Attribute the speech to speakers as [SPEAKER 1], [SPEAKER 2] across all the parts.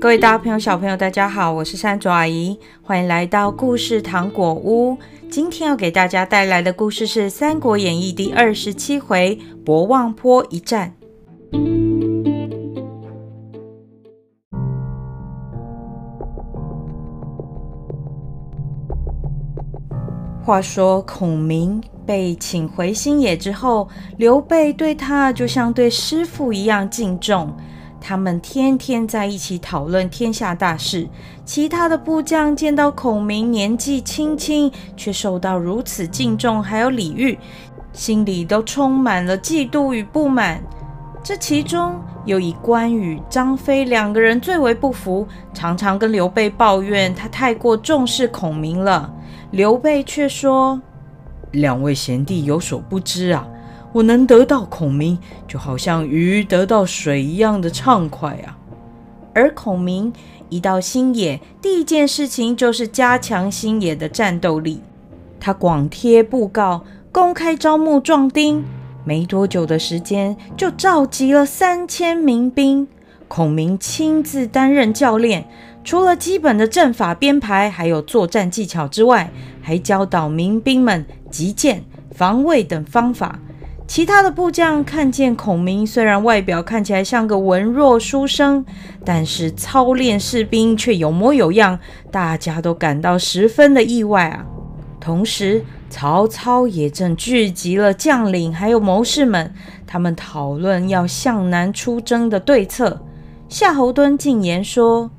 [SPEAKER 1] 各位大朋友、小朋友，大家好，我是山竹阿姨，欢迎来到故事糖果屋。今天要给大家带来的故事是《三国演义》第二十七回“博望坡一战”。话说孔明被请回新野之后，刘备对他就像对师傅一样敬重。他们天天在一起讨论天下大事。其他的部将见到孔明年纪轻轻，却受到如此敬重，还有礼遇，心里都充满了嫉妒与不满。这其中又以关羽、张飞两个人最为不服，常常跟刘备抱怨他太过重视孔明了。刘备却说：“
[SPEAKER 2] 两位贤弟有所不知啊。”我能得到孔明，就好像鱼得到水一样的畅快啊！
[SPEAKER 1] 而孔明一到新野，第一件事情就是加强新野的战斗力。他广贴布告，公开招募壮丁。没多久的时间，就召集了三千民兵。孔明亲自担任教练，除了基本的阵法编排，还有作战技巧之外，还教导民兵们击剑、防卫等方法。其他的部将看见孔明，虽然外表看起来像个文弱书生，但是操练士兵却有模有样，大家都感到十分的意外啊。同时，曹操也正聚集了将领还有谋士们，他们讨论要向南出征的对策。夏侯惇进言说：“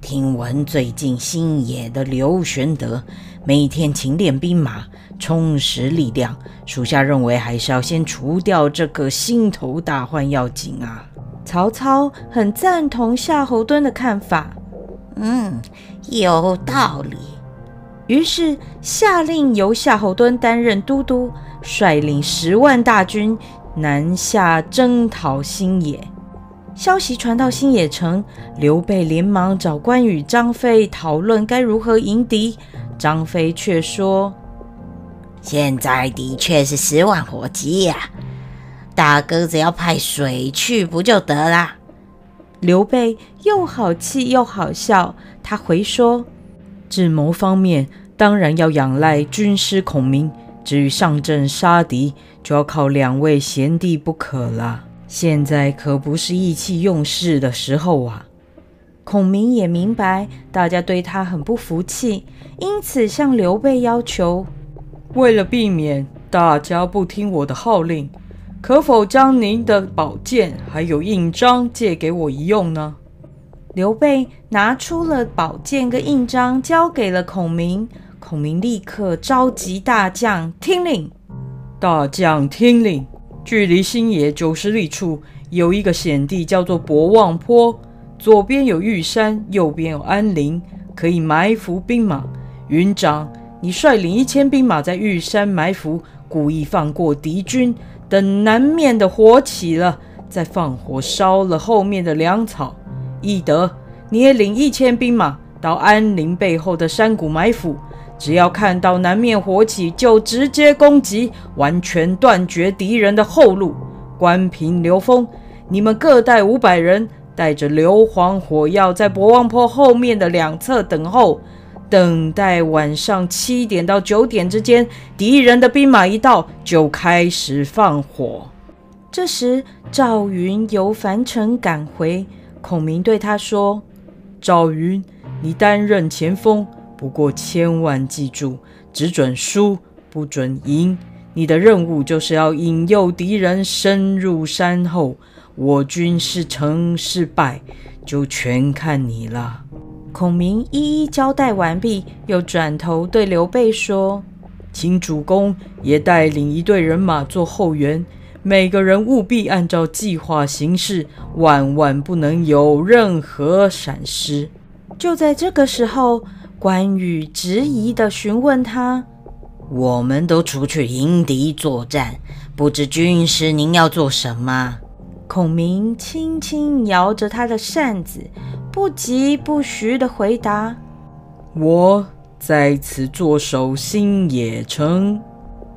[SPEAKER 3] 听闻最近新野的刘玄德每天勤练兵马。”充实力量，属下认为还是要先除掉这个心头大患要紧啊。
[SPEAKER 1] 曹操很赞同夏侯惇的看法，
[SPEAKER 4] 嗯，有道理。
[SPEAKER 1] 于是下令由夏侯惇担任都督，率领十万大军南下征讨新野。消息传到新野城，刘备连忙找关羽、张飞讨论该如何迎敌。张飞却说。
[SPEAKER 4] 现在的确是十万火急呀，大哥只要派水去不就得了？
[SPEAKER 1] 刘备又好气又好笑，他回说：“
[SPEAKER 2] 智谋方面当然要仰赖军师孔明，至于上阵杀敌，就要靠两位贤弟不可了。现在可不是意气用事的时候啊！”
[SPEAKER 1] 孔明也明白大家对他很不服气，因此向刘备要求。
[SPEAKER 2] 为了避免大家不听我的号令，可否将您的宝剑还有印章借给我一用呢？
[SPEAKER 1] 刘备拿出了宝剑跟印章，交给了孔明。孔明立刻召集大将听令：
[SPEAKER 2] 大将听令，距离新野九十里处有一个险地，叫做博望坡，左边有玉山，右边有安陵，可以埋伏兵马。云长。你率领一千兵马在玉山埋伏，故意放过敌军，等南面的火起了，再放火烧了后面的粮草。翼德，你也领一千兵马到安陵背后的山谷埋伏，只要看到南面火起，就直接攻击，完全断绝敌人的后路。关平、刘封，你们各带五百人，带着硫磺火药，在博望坡后面的两侧等候。等待晚上七点到九点之间，敌人的兵马一到，就开始放火。
[SPEAKER 1] 这时，赵云由樊城赶回，孔明对他说：“
[SPEAKER 2] 赵云，你担任前锋，不过千万记住，只准输，不准赢。你的任务就是要引诱敌人深入山后，我军是成是败，就全看你了。”
[SPEAKER 1] 孔明一一交代完毕，又转头对刘备说：“
[SPEAKER 2] 请主公也带领一队人马做后援，每个人务必按照计划行事，万万不能有任何闪失。”
[SPEAKER 1] 就在这个时候，关羽质疑地询问他：“
[SPEAKER 4] 我们都出去迎敌作战，不知军师您要做什么？”
[SPEAKER 1] 孔明轻轻摇着他的扇子。不疾不徐地回答：“
[SPEAKER 2] 我在此坐守新野城。”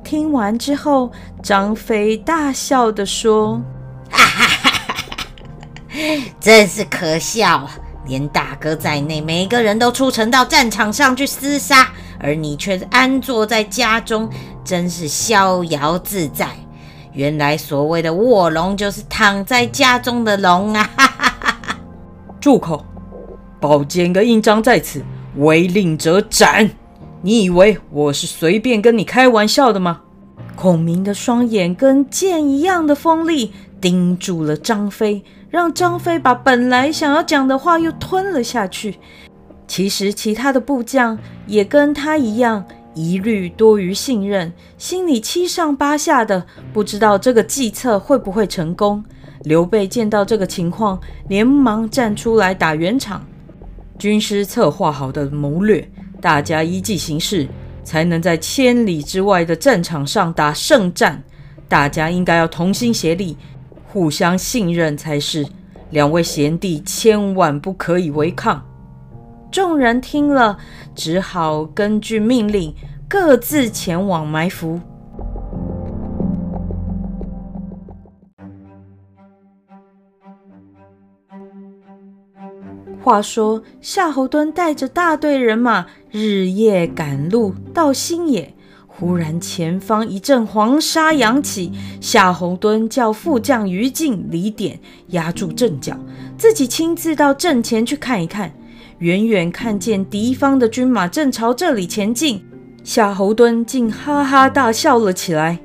[SPEAKER 1] 听完之后，张飞大笑地说：“
[SPEAKER 4] 哈哈哈哈，真是可笑啊！连大哥在内，每个人都出城到战场上去厮杀，而你却安坐在家中，真是逍遥自在。原来所谓的卧龙，就是躺在家中的龙啊！哈哈哈哈。
[SPEAKER 2] 住口！宝剑跟印章在此，违令者斩！你以为我是随便跟你开玩笑的吗？
[SPEAKER 1] 孔明的双眼跟剑一样的锋利，盯住了张飞，让张飞把本来想要讲的话又吞了下去。其实其他的部将也跟他一样。疑虑多于信任，心里七上八下的，不知道这个计策会不会成功。刘备见到这个情况，连忙站出来打圆场。军师策划好的谋略，大家依计行事，才能在千里之外的战场上打胜战。大家应该要同心协力，互相信任才是。两位贤弟千万不可以违抗。众人听了，只好根据命令各自前往埋伏。话说夏侯惇带着大队人马日夜赶路到新野，忽然前方一阵黄沙扬起，夏侯惇叫副将于禁、李典压住阵脚，自己亲自到阵前去看一看。远远看见敌方的军马正朝这里前进，夏侯惇竟哈哈大笑了起来。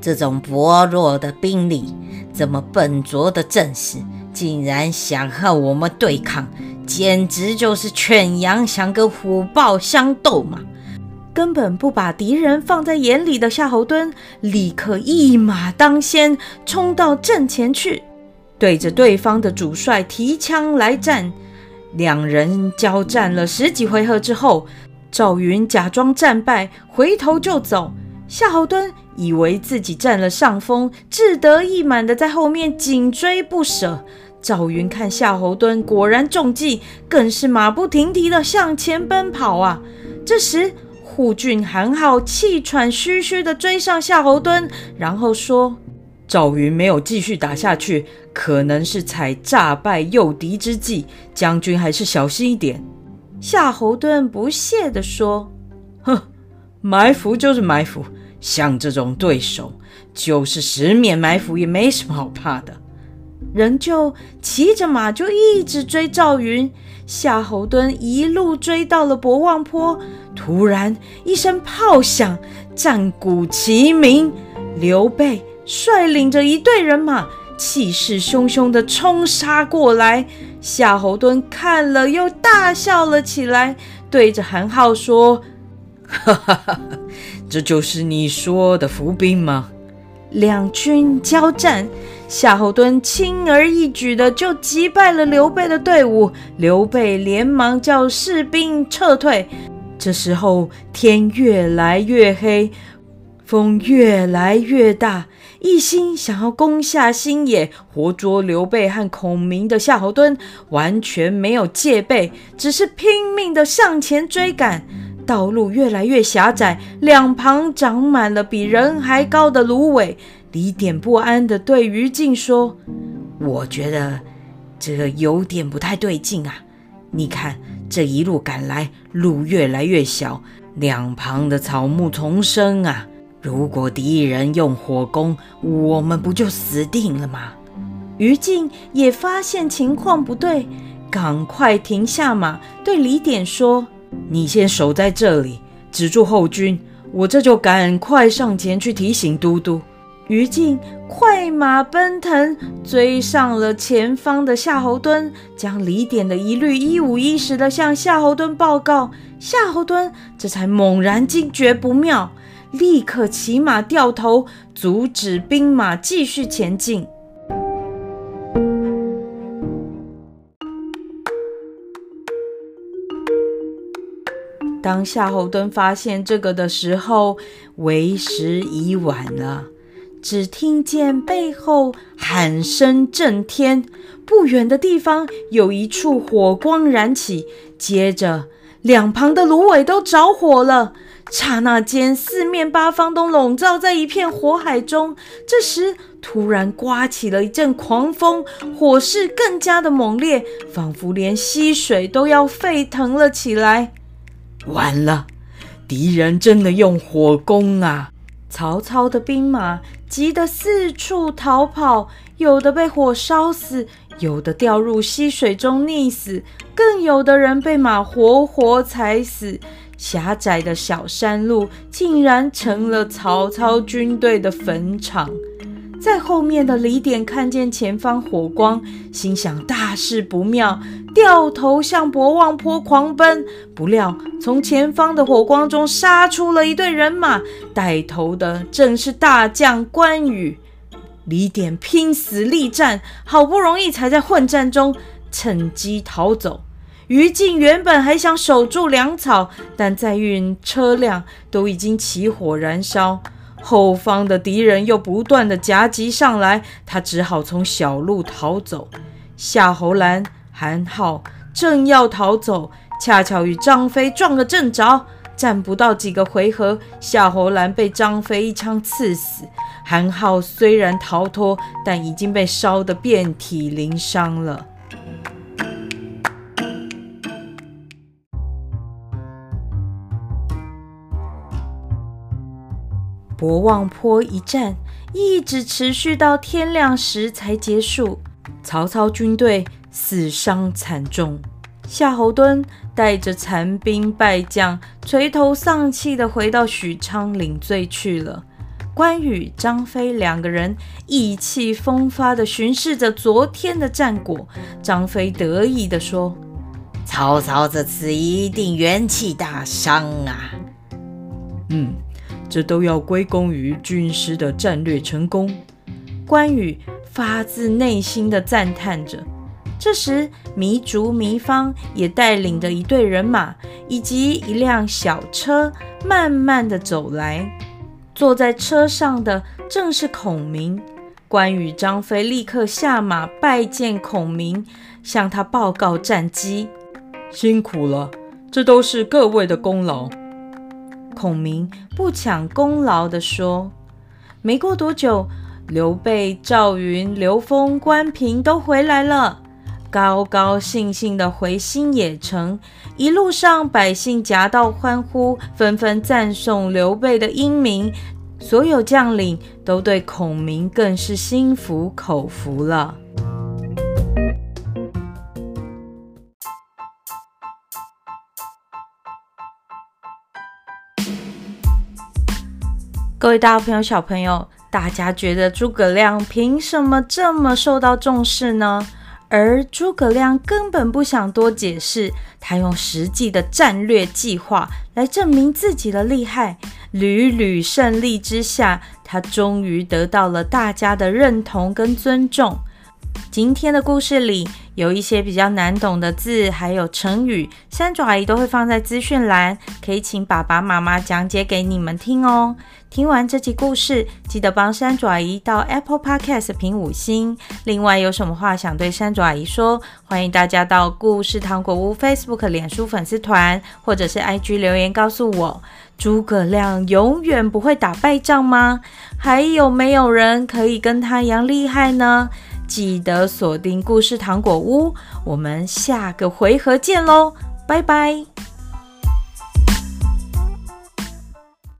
[SPEAKER 4] 这种薄弱的兵力，这么笨拙的阵势，竟然想和我们对抗，简直就是犬羊想跟虎豹相斗嘛！
[SPEAKER 1] 根本不把敌人放在眼里的夏侯惇，立刻一马当先，冲到阵前去，对着对方的主帅提枪来战。两人交战了十几回合之后，赵云假装战败，回头就走。夏侯惇以为自己占了上风，志得意满的在后面紧追不舍。赵云看夏侯惇果然中计，更是马不停蹄的向前奔跑啊！这时，护军韩浩气喘吁吁的追上夏侯惇，然后说。
[SPEAKER 2] 赵云没有继续打下去，可能是采诈败诱敌之计。将军还是小心一点。
[SPEAKER 1] 夏侯惇不屑地说：“
[SPEAKER 2] 哼，埋伏就是埋伏，像这种对手，就是十面埋伏也没什么好怕的。”
[SPEAKER 1] 仍旧骑着马就一直追赵云。夏侯惇一路追到了博望坡，突然一声炮响，战鼓齐鸣，刘备。率领着一队人马，气势汹汹地冲杀过来。夏侯惇看了，又大笑了起来，对着韩浩说：“
[SPEAKER 2] 哈哈哈，这就是你说的伏兵吗？”
[SPEAKER 1] 两军交战，夏侯惇轻而易举的就击败了刘备的队伍。刘备连忙叫士兵撤退。这时候天越来越黑，风越来越大。一心想要攻下新野，活捉刘备和孔明的夏侯惇，完全没有戒备，只是拼命的向前追赶。道路越来越狭窄，两旁长满了比人还高的芦苇。李典不安地对于禁说：“
[SPEAKER 3] 我觉得这有点不太对劲啊！你看这一路赶来，路越来越小，两旁的草木丛生啊。”如果敌人用火攻，我们不就死定了吗？
[SPEAKER 1] 于禁也发现情况不对，赶快停下马，对李典说：“
[SPEAKER 2] 你先守在这里，止住后军，我这就赶快上前去提醒都督。”
[SPEAKER 1] 于禁快马奔腾，追上了前方的夏侯惇，将李典的疑虑一五一十地向夏侯惇报告。夏侯惇这才猛然惊觉不妙。立刻骑马掉头，阻止兵马继续前进。当夏侯惇发现这个的时候，为时已晚了。只听见背后喊声震天，不远的地方有一处火光燃起，接着两旁的芦苇都着火了。刹那间，四面八方都笼罩在一片火海中。这时，突然刮起了一阵狂风，火势更加的猛烈，仿佛连溪水都要沸腾了起来。
[SPEAKER 2] 完了，敌人真的用火攻啊！
[SPEAKER 1] 曹操的兵马急得四处逃跑，有的被火烧死，有的掉入溪水中溺死，更有的人被马活活踩死。狭窄的小山路竟然成了曹操军队的坟场。在后面的李典看见前方火光，心想大事不妙，掉头向博望坡狂奔。不料从前方的火光中杀出了一队人马，带头的正是大将关羽。李典拼死力战，好不容易才在混战中趁机逃走。于禁原本还想守住粮草，但载运车辆都已经起火燃烧，后方的敌人又不断的夹击上来，他只好从小路逃走。夏侯兰、韩浩正要逃走，恰巧与张飞撞个正着，战不到几个回合，夏侯兰被张飞一枪刺死，韩浩虽然逃脱，但已经被烧得遍体鳞伤了。博望坡一战一直持续到天亮时才结束，曹操军队死伤惨重，夏侯惇带着残兵败将，垂头丧气地回到许昌领罪去了。关羽、张飞两个人意气风发地巡视着昨天的战果，张飞得意地说：“
[SPEAKER 4] 曹操这次一定元气大伤啊！”
[SPEAKER 2] 嗯。这都要归功于军师的战略成功。
[SPEAKER 1] 关羽发自内心的赞叹着。这时，糜竺、糜芳也带领着一队人马以及一辆小车，慢慢的走来。坐在车上的正是孔明。关羽、张飞立刻下马拜见孔明，向他报告战绩。
[SPEAKER 2] 辛苦了，这都是各位的功劳。
[SPEAKER 1] 孔明不抢功劳地说：“没过多久，刘备、赵云、刘封、关平都回来了，高高兴兴地回新野城。一路上，百姓夹道欢呼，纷纷赞颂刘备的英明。所有将领都对孔明更是心服口服了。”各位大朋友、小朋友，大家觉得诸葛亮凭什么这么受到重视呢？而诸葛亮根本不想多解释，他用实际的战略计划来证明自己的厉害。屡屡胜利之下，他终于得到了大家的认同跟尊重。今天的故事里有一些比较难懂的字，还有成语，珊卓阿姨都会放在资讯栏，可以请爸爸妈妈讲解给你们听哦。听完这集故事，记得帮珊卓阿姨到 Apple Podcast 评五星。另外，有什么话想对珊卓阿姨说，欢迎大家到故事糖果屋 Facebook、脸书粉丝团，或者是 IG 留言告诉我。诸葛亮永远不会打败仗吗？还有没有人可以跟他一样厉害呢？记得锁定故事糖果屋，我们下个回合见喽，拜拜。